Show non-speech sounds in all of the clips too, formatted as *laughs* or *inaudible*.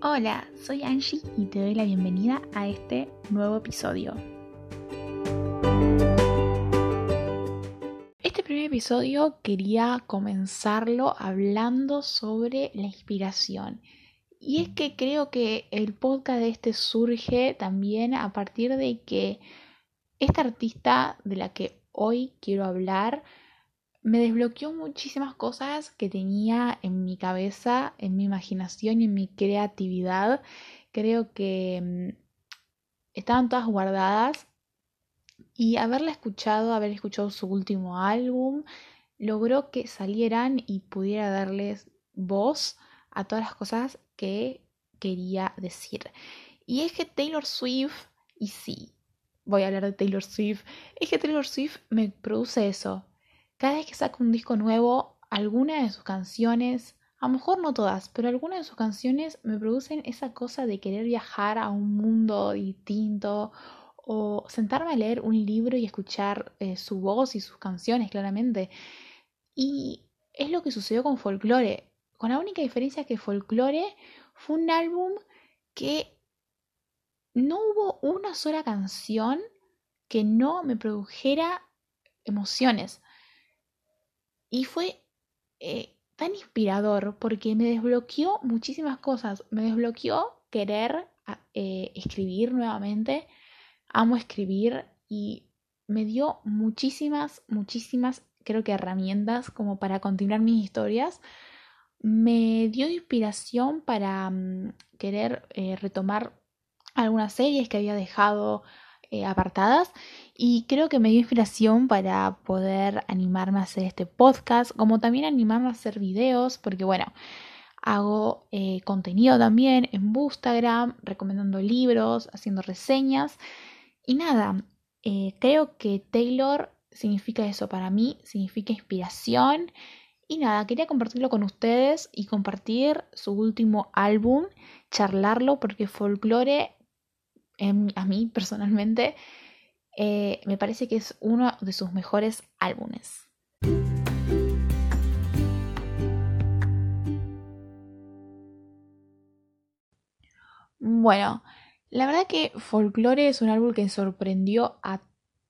Hola, soy Angie y te doy la bienvenida a este nuevo episodio. Este primer episodio quería comenzarlo hablando sobre la inspiración. Y es que creo que el podcast de este surge también a partir de que esta artista de la que hoy quiero hablar me desbloqueó muchísimas cosas que tenía en mi cabeza, en mi imaginación y en mi creatividad. Creo que mm, estaban todas guardadas y haberla escuchado, haber escuchado su último álbum, logró que salieran y pudiera darles voz a todas las cosas que quería decir. Y es que Taylor Swift, y sí, voy a hablar de Taylor Swift, es que Taylor Swift me produce eso, cada vez que saca un disco nuevo, alguna de sus canciones, a lo mejor no todas, pero algunas de sus canciones me producen esa cosa de querer viajar a un mundo distinto o sentarme a leer un libro y escuchar eh, su voz y sus canciones claramente. Y es lo que sucedió con Folklore, con la única diferencia que Folklore fue un álbum que no hubo una sola canción que no me produjera emociones. Y fue eh, tan inspirador porque me desbloqueó muchísimas cosas. Me desbloqueó querer ah, eh, escribir nuevamente. Amo escribir y me dio muchísimas, muchísimas, creo que herramientas como para continuar mis historias. Me dio inspiración para mm, querer eh, retomar algunas series que había dejado eh, apartadas y creo que me dio inspiración para poder animarme a hacer este podcast, como también animarme a hacer videos, porque bueno, hago eh, contenido también en Instagram, recomendando libros, haciendo reseñas y nada, eh, creo que Taylor significa eso para mí, significa inspiración. Y nada, quería compartirlo con ustedes y compartir su último álbum, charlarlo, porque Folklore a mí personalmente, eh, me parece que es uno de sus mejores álbumes. Bueno, la verdad que Folklore es un álbum que sorprendió a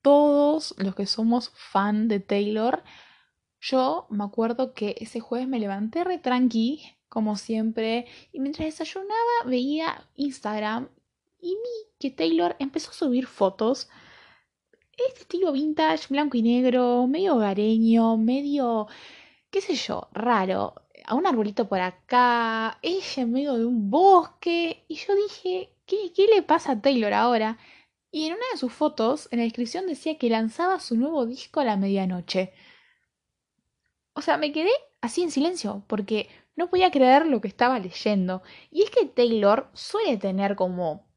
todos los que somos fan de Taylor. Yo me acuerdo que ese jueves me levanté re tranqui, como siempre, y mientras desayunaba veía Instagram y vi que Taylor empezó a subir fotos. Este estilo vintage, blanco y negro, medio hogareño, medio, qué sé yo, raro. A un arbolito por acá, ella en medio de un bosque. Y yo dije, ¿qué, qué le pasa a Taylor ahora? Y en una de sus fotos, en la descripción decía que lanzaba su nuevo disco a la medianoche. O sea, me quedé así en silencio, porque no podía creer lo que estaba leyendo. Y es que Taylor suele tener como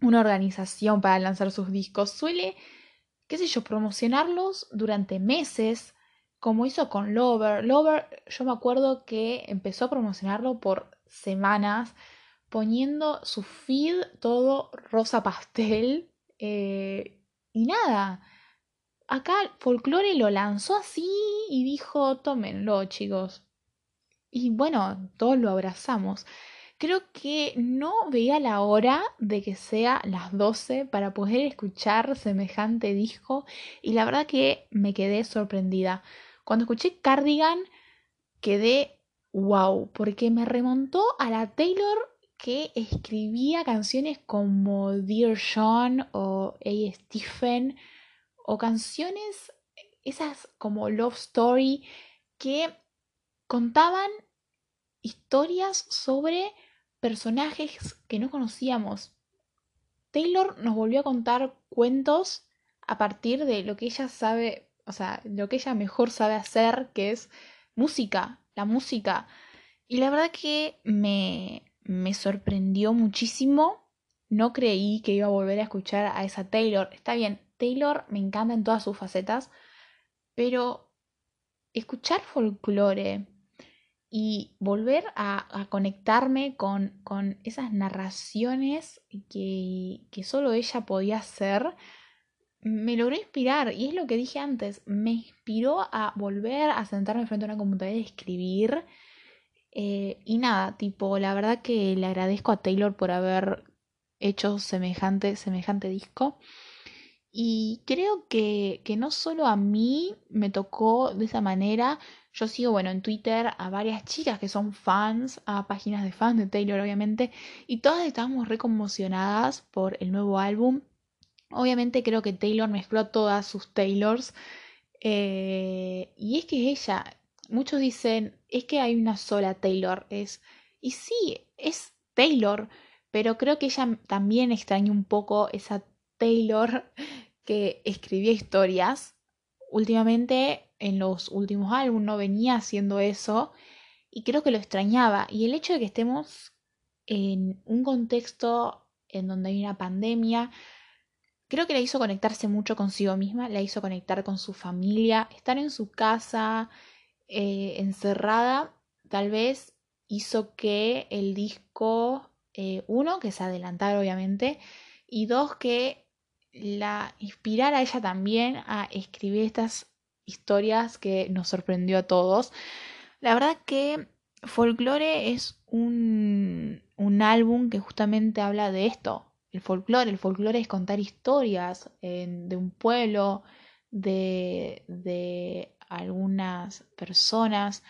una organización para lanzar sus discos. Suele, qué sé yo, promocionarlos durante meses, como hizo con Lover. Lover, yo me acuerdo que empezó a promocionarlo por semanas, poniendo su feed todo rosa pastel. *laughs* Eh, y nada, acá Folklore lo lanzó así y dijo, tómenlo chicos. Y bueno, todos lo abrazamos. Creo que no veía la hora de que sea las 12 para poder escuchar semejante disco y la verdad que me quedé sorprendida. Cuando escuché Cardigan quedé wow, porque me remontó a la Taylor que escribía canciones como Dear John o Hey Stephen o canciones esas como Love Story que contaban historias sobre personajes que no conocíamos. Taylor nos volvió a contar cuentos a partir de lo que ella sabe, o sea, lo que ella mejor sabe hacer, que es música, la música. Y la verdad que me, me sorprendió muchísimo. No creí que iba a volver a escuchar a esa Taylor. Está bien, Taylor me encanta en todas sus facetas, pero escuchar folclore, y volver a, conectarme con, esas narraciones que, que solo ella podía hacer, me logró inspirar. Y es lo que dije antes, me inspiró a volver a sentarme frente a una computadora y escribir. Eh, y nada, tipo, la verdad que le agradezco a Taylor por haber hecho semejante, semejante disco. Y creo que, que no solo a mí me tocó de esa manera, yo sigo, bueno, en Twitter a varias chicas que son fans, a páginas de fans de Taylor, obviamente, y todas estábamos re conmocionadas por el nuevo álbum. Obviamente creo que Taylor mezcló todas sus Taylors. Eh, y es que ella, muchos dicen, es que hay una sola Taylor. Es, y sí, es Taylor, pero creo que ella también extraña un poco esa Taylor *laughs* que escribía historias. Últimamente en los últimos álbumes no venía haciendo eso y creo que lo extrañaba. Y el hecho de que estemos en un contexto en donde hay una pandemia, creo que la hizo conectarse mucho consigo misma, la hizo conectar con su familia, estar en su casa eh, encerrada, tal vez hizo que el disco, eh, uno, que se adelantara obviamente, y dos, que la inspirara a ella también a escribir estas historias que nos sorprendió a todos. La verdad que Folklore es un, un álbum que justamente habla de esto. El folclore, el folclore es contar historias de un pueblo, de, de algunas personas,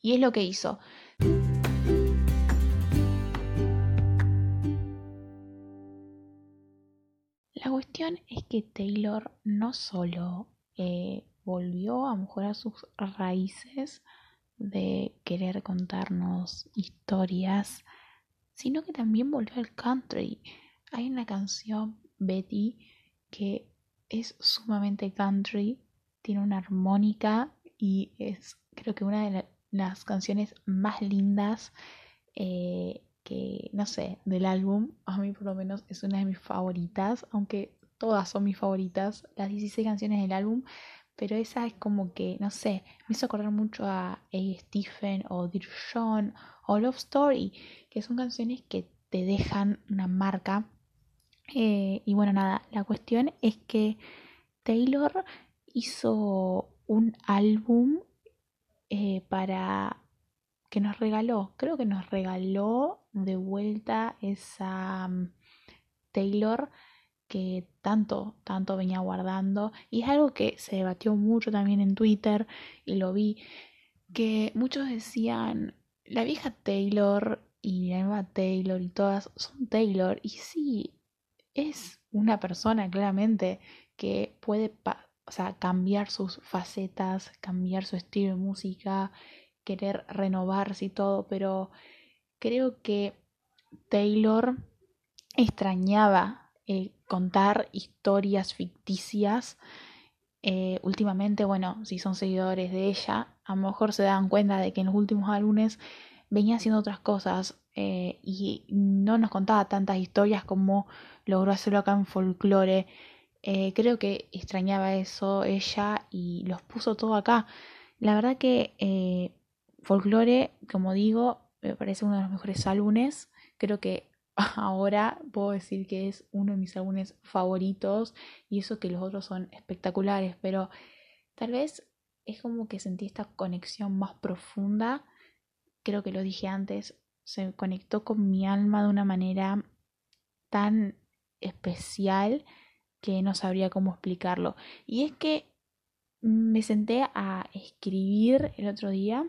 y es lo que hizo. La cuestión es que Taylor no solo eh, volvió a mejorar sus raíces de querer contarnos historias, sino que también volvió al country. Hay una canción, Betty, que es sumamente country, tiene una armónica y es creo que una de las canciones más lindas eh, que, no sé, del álbum. A mí por lo menos es una de mis favoritas, aunque todas son mis favoritas, las 16 canciones del álbum, pero esa es como que, no sé, me hizo acordar mucho a A. Stephen o Dear John o Love Story, que son canciones que te dejan una marca. Eh, y bueno, nada, la cuestión es que Taylor hizo un álbum eh, para que nos regaló, creo que nos regaló de vuelta esa mm, Taylor que tanto, tanto venía guardando. Y es algo que se debatió mucho también en Twitter y lo vi, que muchos decían, la vieja Taylor y la nueva Taylor y todas son Taylor. Y sí, es una persona claramente que puede o sea, cambiar sus facetas, cambiar su estilo de música, querer renovarse y todo, pero creo que Taylor extrañaba eh, contar historias ficticias. Eh, últimamente, bueno, si son seguidores de ella, a lo mejor se dan cuenta de que en los últimos álbumes venía haciendo otras cosas eh, y no nos contaba tantas historias como logró hacerlo acá en folklore. creo que extrañaba eso ella y los puso todo acá. La verdad que folklore, como digo, me parece uno de los mejores álbumes. Creo que *laughs* ahora puedo decir que es uno de mis álbumes favoritos y eso que los otros son espectaculares, pero tal vez es como que sentí esta conexión más profunda, creo que lo dije antes, se conectó con mi alma de una manera tan especial que no sabría cómo explicarlo. Y es que me senté a escribir el otro día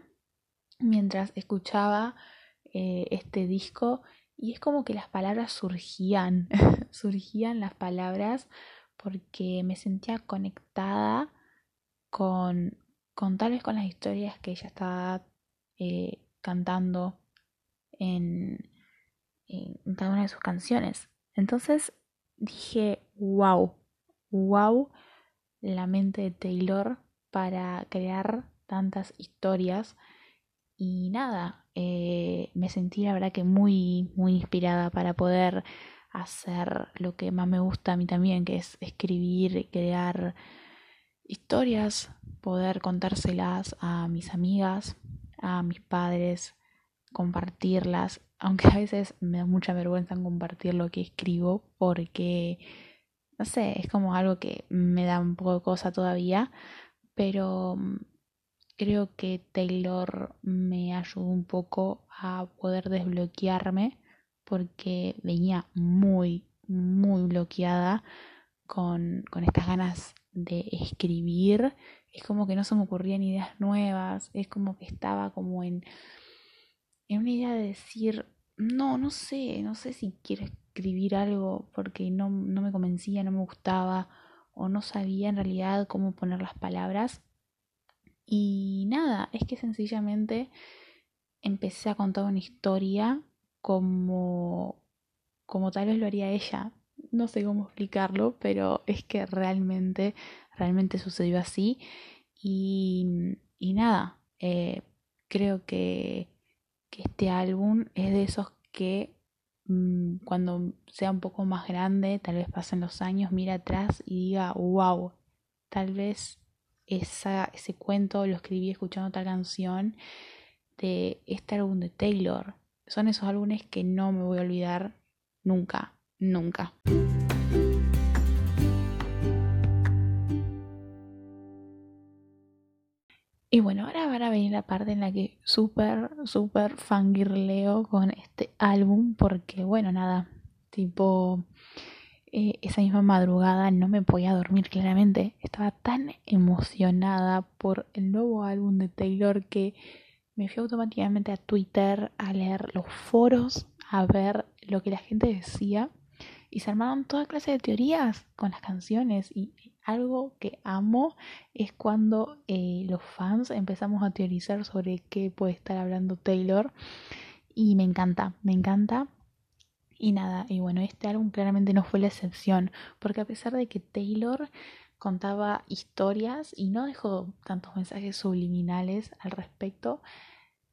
mientras escuchaba eh, este disco y es como que las palabras surgían, *laughs* surgían las palabras porque me sentía conectada con, con tal vez con las historias que ella estaba eh, cantando en, en cada una de sus canciones. Entonces dije, wow, wow, la mente de Taylor para crear tantas historias. Y nada, eh, me sentí la verdad que muy, muy inspirada para poder hacer lo que más me gusta a mí también, que es escribir, crear historias, poder contárselas a mis amigas, a mis padres, compartirlas, aunque a veces me da mucha vergüenza compartir lo que escribo porque, no sé, es como algo que me da un poco de cosa todavía, pero creo que Taylor me ayudó un poco a poder desbloquearme porque venía muy, muy bloqueada con, con estas ganas de escribir. Es como que no se me ocurrían ideas nuevas, es como que estaba como en, en una idea de decir, no, no sé, no sé si quiero escribir algo porque no, no me convencía, no me gustaba o no sabía en realidad cómo poner las palabras. Y nada, es que sencillamente empecé a contar una historia como, como tal vez lo haría ella. No sé cómo explicarlo, pero es que realmente, realmente sucedió así. Y, y nada, eh, creo que, que este álbum es de esos que mm, cuando sea un poco más grande, tal vez pasen los años, mira atrás y diga, wow, tal vez esa, ese cuento lo escribí escuchando tal canción de este álbum de Taylor. Son esos álbumes que no me voy a olvidar nunca, nunca. Y bueno, ahora van a venir la parte en la que súper, súper fangirleo con este álbum, porque bueno, nada, tipo, eh, esa misma madrugada no me podía dormir claramente. Estaba tan emocionada por el nuevo álbum de Taylor que me fui automáticamente a Twitter a leer los foros, a ver lo que la gente decía. Y se armaron toda clase de teorías con las canciones. Y algo que amo es cuando eh, los fans empezamos a teorizar sobre qué puede estar hablando Taylor. Y me encanta, me encanta. Y nada, y bueno, este álbum claramente no fue la excepción, porque a pesar de que Taylor contaba historias y no dejó tantos mensajes subliminales al respecto,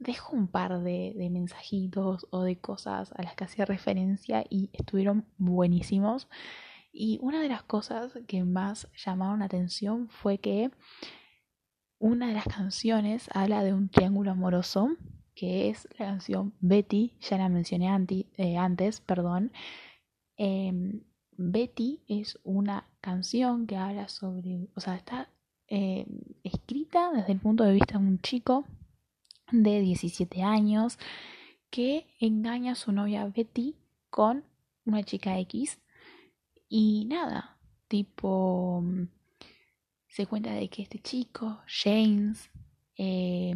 dejó un par de, mensajitos o de cosas a las que hacía referencia y estuvieron buenísimos. Y una de las cosas que más llamaron la atención fue que una de las canciones habla de un triángulo amoroso que es la canción Betty, ya la mencioné eh, antes, perdón. Em, Betty es una canción que habla sobre, o sea, está em, escrita desde el punto de vista de un chico de 17 años que engaña a su novia Betty con una chica X y nada, tipo se cuenta de que este chico, James, eh,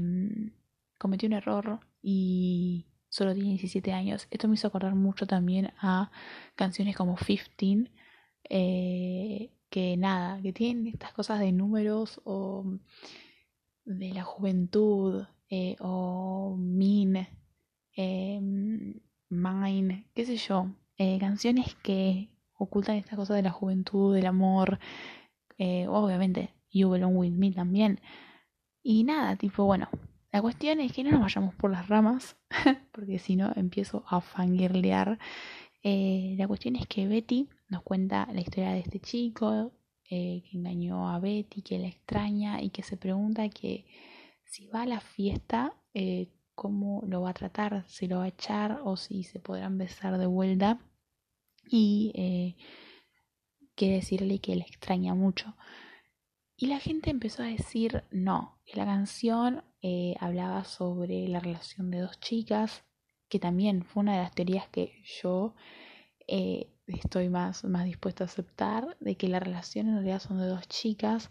cometió un error y solo tiene 17 años. Esto me hizo acordar mucho también a canciones como 15, eh, que nada, que tienen estas cosas de números o de la juventud eh, o mean, eh, mine, qué sé yo, eh, canciones que ocultan estas cosas de la juventud, del amor, obviamente You Belong With Me también. Y nada, tipo, bueno, la cuestión es que no nos vayamos por las ramas, *laughs* porque si no empiezo a fangirlear. Eh, la cuestión es que Betty nos cuenta la historia de este chico eh, que engañó a Betty, que la extraña y que se pregunta que si va a la fiesta, eh, cómo lo va a tratar, si lo va a echar o si se podrán besar de vuelta. Y quiere decirle que la extraña mucho. Y la gente empezó a decir no, que la canción eh, hablaba sobre la relación de dos chicas, que también fue una de las teorías que yo eh, estoy más, más dispuesta a aceptar, de que la relación en realidad son de dos chicas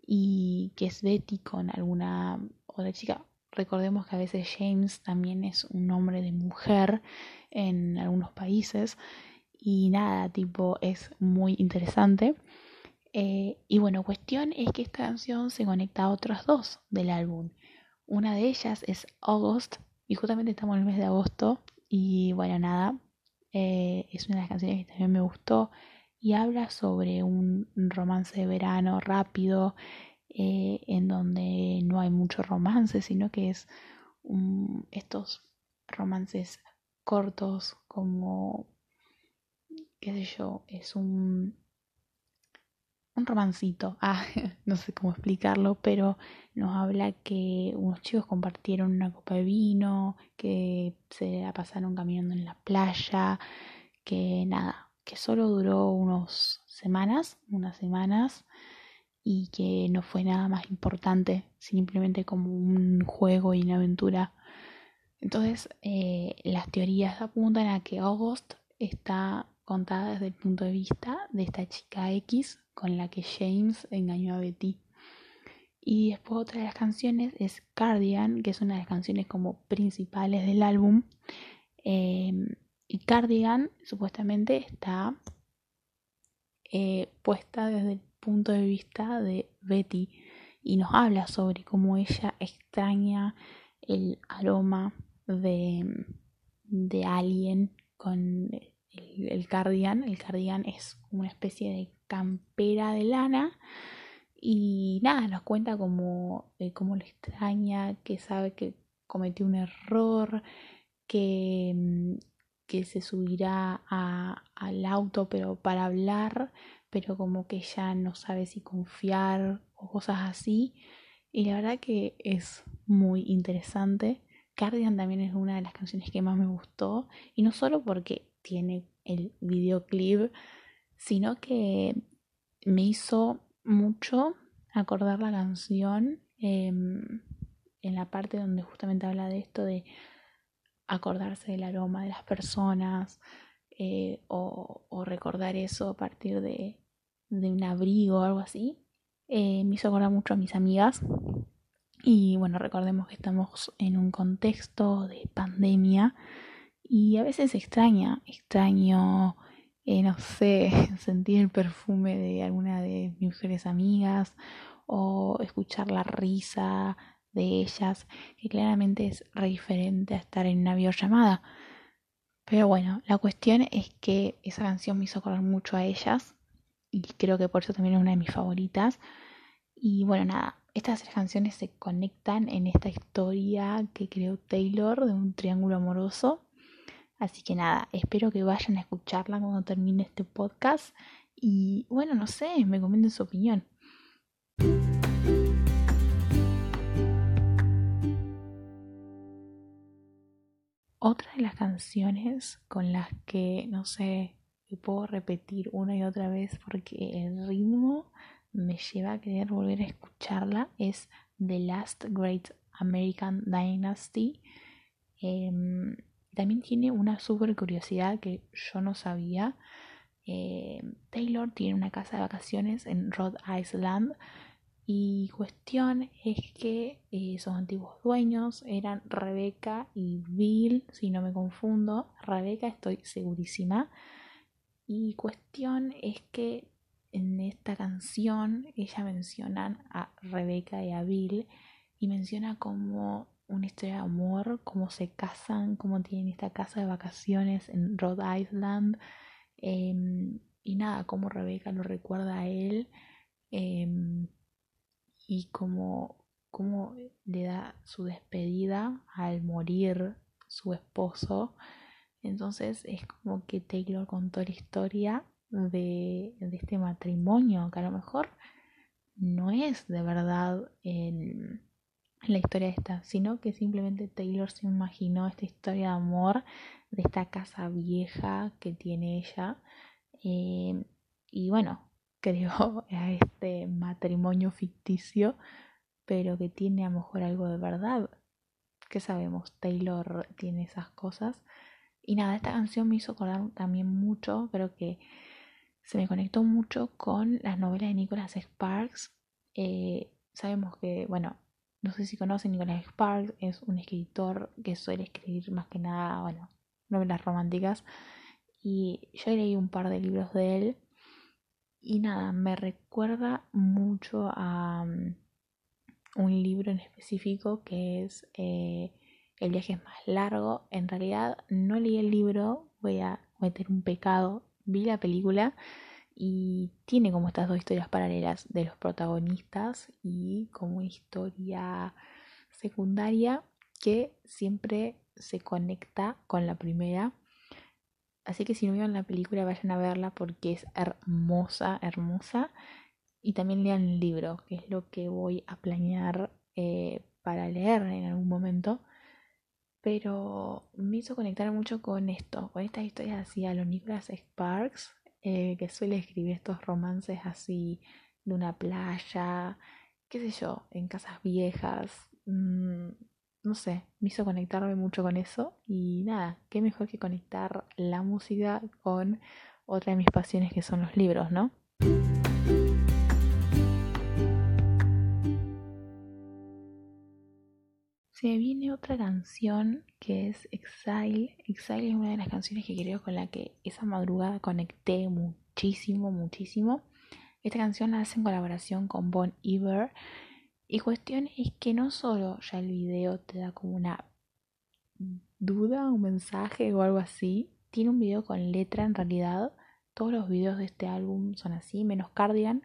y que es Betty con alguna otra chica. Recordemos que a veces James también es un nombre de mujer en algunos países y nada, tipo, es muy interesante. Eh, y bueno, cuestión es que esta canción se conecta a otras dos del álbum. Una de ellas es August, y justamente estamos en el mes de agosto. Y bueno, nada, eh, es una de las canciones que también me gustó. Y habla sobre un romance de verano rápido, eh, en donde no hay mucho romance, sino que es estos romances cortos, como, qué sé yo, es un un romancito, *laughs* ah, no sé cómo explicarlo, pero nos habla que unos chicos compartieron una copa de vino, que se la pasaron caminando en la playa, que nada, que solo duró unas semanas, unas semanas, y que no fue nada más importante, simplemente como un juego y una aventura. Entonces, eh, las teorías apuntan a que August está contada desde el punto de vista de esta chica X con la que James engañó a Betty. Y después otra de las canciones es Cardigan, que es una de las canciones como principales del álbum. Em, y Cardigan supuestamente está eh, puesta desde el punto de vista de Betty y nos habla sobre cómo ella extraña el aroma de, de alguien con el, cardigan. El cardigan es una especie de campera de lana. Y nada, nos cuenta eh, cómo lo extraña, que sabe que cometió un error, que, mm, que se subirá al auto pero para hablar, pero como que ya no sabe si confiar o cosas así. Y la verdad que es muy interesante. Cardigan también es una de las canciones que más me gustó. Y no solo porque tiene el videoclip, sino que me hizo mucho acordar la canción em, en la parte donde justamente habla de esto de acordarse del aroma de las personas eh, o, recordar eso a partir de, un abrigo o algo así. Eh, me hizo acordar mucho a mis amigas y bueno, recordemos que estamos en un contexto de pandemia y a veces extraña, extraño, eh, no sé, *laughs* sentir el perfume de alguna de mis mujeres amigas o escuchar la risa de ellas, que claramente es re diferente a estar en una videollamada. Pero bueno, la cuestión es que esa canción me hizo acordar mucho a ellas y creo que por eso también es una de mis favoritas. Y bueno, nada, estas tres canciones se conectan en esta historia que creó Taylor de un triángulo amoroso Así que nada, espero que vayan a escucharla cuando termine este podcast y bueno, no sé, me comenten su opinión. Otra de las canciones con las que, no sé, me puedo repetir una y otra vez porque el ritmo me lleva a querer volver a escucharla es The Last Great American Dynasty. Em, también tiene una super curiosidad que yo no sabía. Eh, Taylor tiene una casa de vacaciones en Rhode Island y cuestión es que eh, sus antiguos dueños eran Rebecca y Bill, si no me confundo. Rebecca estoy segurísima. Y cuestión es que en esta canción ella menciona a Rebecca y a Bill y menciona como una historia de amor, cómo se casan, cómo tienen esta casa de vacaciones en Rhode Island. Em, y nada, cómo Rebeca lo recuerda a él em, y cómo, cómo le da su despedida al morir su esposo. Entonces es como que Taylor contó la historia de, de este matrimonio, que a lo mejor no es de verdad el la historia esta, sino que simplemente Taylor se imaginó esta historia de amor de esta casa vieja que tiene ella. Eh, y bueno, *laughs* creó a este matrimonio ficticio, pero que tiene a lo mejor algo de verdad. ¿Qué sabemos? Taylor tiene esas cosas. Y nada, esta canción me hizo acordar también mucho, creo que se me conectó mucho con las novelas de Nicholas Sparks. Eh, sabemos que, bueno, no sé si conocen, Nicholas Sparks es un escritor que suele escribir más que nada, bueno, novelas románticas. Y yo leí un par de libros de él. Y nada, me recuerda mucho a um, un libro en específico que es eh, El viaje es más largo. En realidad no leí el libro, voy a meter un pecado. Vi la película y tiene como estas dos historias paralelas de los protagonistas y como historia secundaria que siempre se conecta con la primera. Así que si no vieron la película vayan a verla porque es hermosa, hermosa. Y también lean el libro, que es lo que voy a planear eh, para leer en algún momento. Pero me hizo conectar mucho con esto, con estas historias así a los Nicholas Sparks, eh, que suele escribir estos romances así de una playa, qué sé yo, en casas viejas. Mm, no sé, me hizo conectarme mucho con eso y nada, qué mejor que conectar la música con otra de mis pasiones que son los libros, ¿no? Se viene otra canción que es Exile. Exile es una de las canciones que creo con la que esa madrugada conecté muchísimo, muchísimo. Esta canción la hace en colaboración con Bon Iver. Y cuestión es que no solo ya el video te da como una duda, un mensaje o algo así. Tiene un video con letra en realidad. Todos los videos de este álbum son así, menos Cardigan.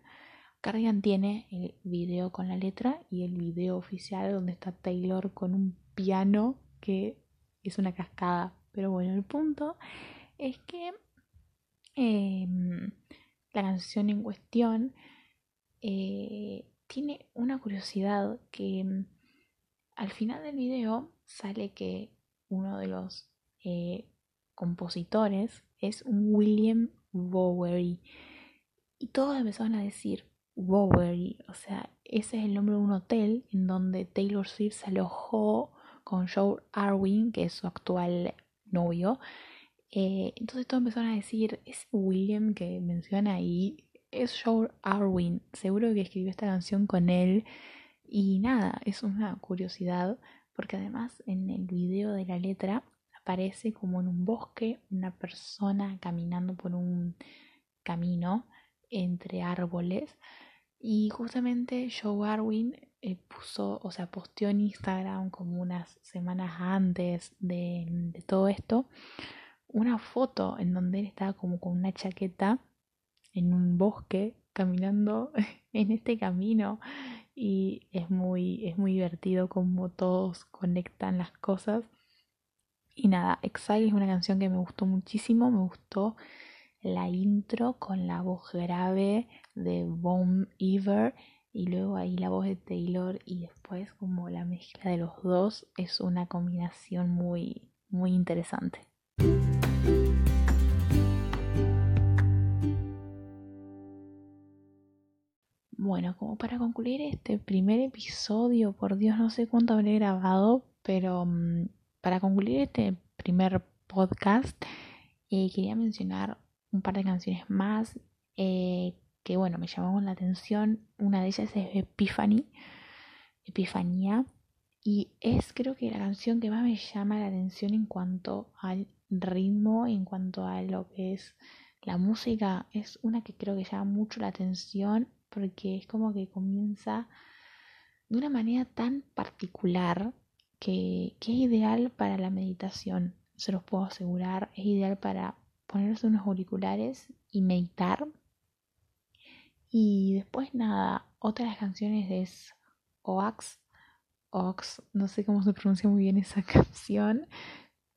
Cardigan tiene el video con la letra y el video oficial donde está Taylor con un piano que es una cascada. Pero bueno, el punto es que em, la canción en cuestión eh, tiene una curiosidad que em, al final del video sale que uno de los eh, compositores es un William Bowery. Y todos empezaron a decir, Bowery, o sea, ese es el nombre de un hotel en donde Taylor Swift se alojó con Joe Arwin, que es su actual novio. Eh, entonces todos empezaron a decir, es William que menciona ahí, es Joe Arwin, seguro que escribió esta canción con él. Y nada, es una curiosidad, porque además en el video de la letra aparece como en un bosque una persona caminando por un camino entre árboles y justamente Joe Arwin eh, puso, o sea, posteó en Instagram como unas semanas antes de, todo esto, una foto en donde él estaba como con una chaqueta en un bosque caminando *laughs* en este camino y es muy, es muy divertido como todos conectan las cosas. Y nada, Exile es una canción que me gustó muchísimo, me gustó la intro con la voz grave de Bon Iver y luego ahí la voz de Taylor y después como la mezcla de los dos es una combinación muy muy interesante. Bueno, como para concluir este primer episodio, por Dios no sé cuánto habré grabado, pero mm, para concluir este primer podcast eh, quería mencionar un par de canciones más eh, que bueno, me llamaron la atención. Una de ellas es Epiphany, Epifanía, y es creo que la canción que más me llama la atención en cuanto al ritmo, en cuanto a lo que es la música. Es una que creo que llama mucho la atención porque es como que comienza de una manera tan particular que, que es ideal para la meditación, se los puedo asegurar, es ideal para ponerse unos auriculares y meditar y después nada, otra de las canciones es Oax. Ox, no sé cómo se pronuncia muy bien esa *laughs* canción,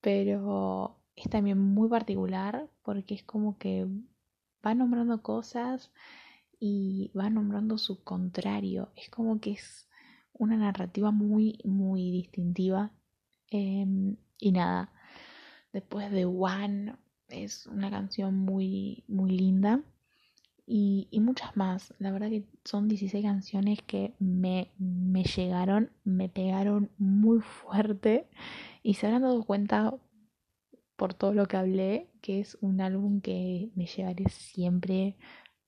pero es también muy particular porque es como que va nombrando cosas y va nombrando su contrario. Es como que es una narrativa muy, muy distintiva. Em, y nada, después de One es una canción muy, muy linda y, muchas más. La verdad que son 16 canciones que me, me llegaron, me pegaron muy fuerte y se habrán dado cuenta por todo lo que hablé que es un álbum que me llevaré siempre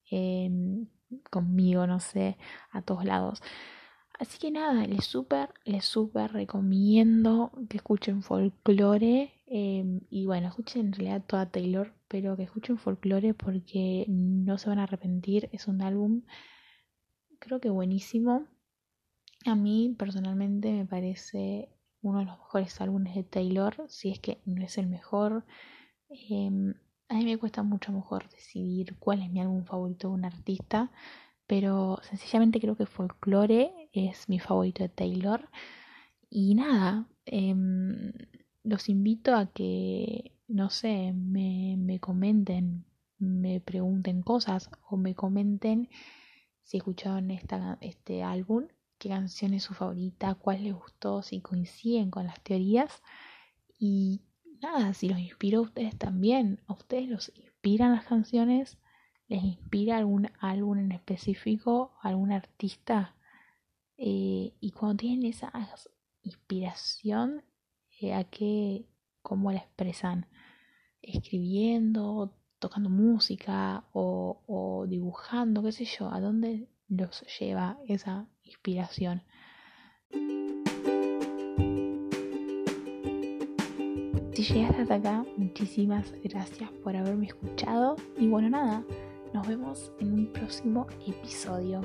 em, conmigo, no sé, a todos lados. Así que nada, les súper, les súper recomiendo que escuchen folklore em, y bueno, escuchen en realidad toda Taylor, pero que escuchen folklore porque no se van a arrepentir. Es un álbum, creo que buenísimo. A mí personalmente me parece uno de los mejores álbumes de Taylor, si es que no es el mejor. Em, a mí me cuesta mucho mejor decidir cuál es mi álbum favorito de un artista, pero sencillamente creo que Folklore es mi favorito de Taylor. Y nada, em, los invito a que no sé, me, me comenten, me pregunten cosas o me comenten si escucharon este álbum, qué canción es su favorita, cuál les gustó, si coinciden con las teorías. Y nada, si los inspiró a ustedes también, a ustedes los inspiran las canciones, les inspira algún álbum en específico, algún artista. Eh, y cuando tienen esa inspiración, ¿a qué, cómo la expresan? Escribiendo, tocando música o, o dibujando, qué sé yo, ¿a dónde los lleva esa inspiración? Si llegaste hasta acá, muchísimas gracias por haberme escuchado. Y bueno, nada, nos vemos en un próximo episodio.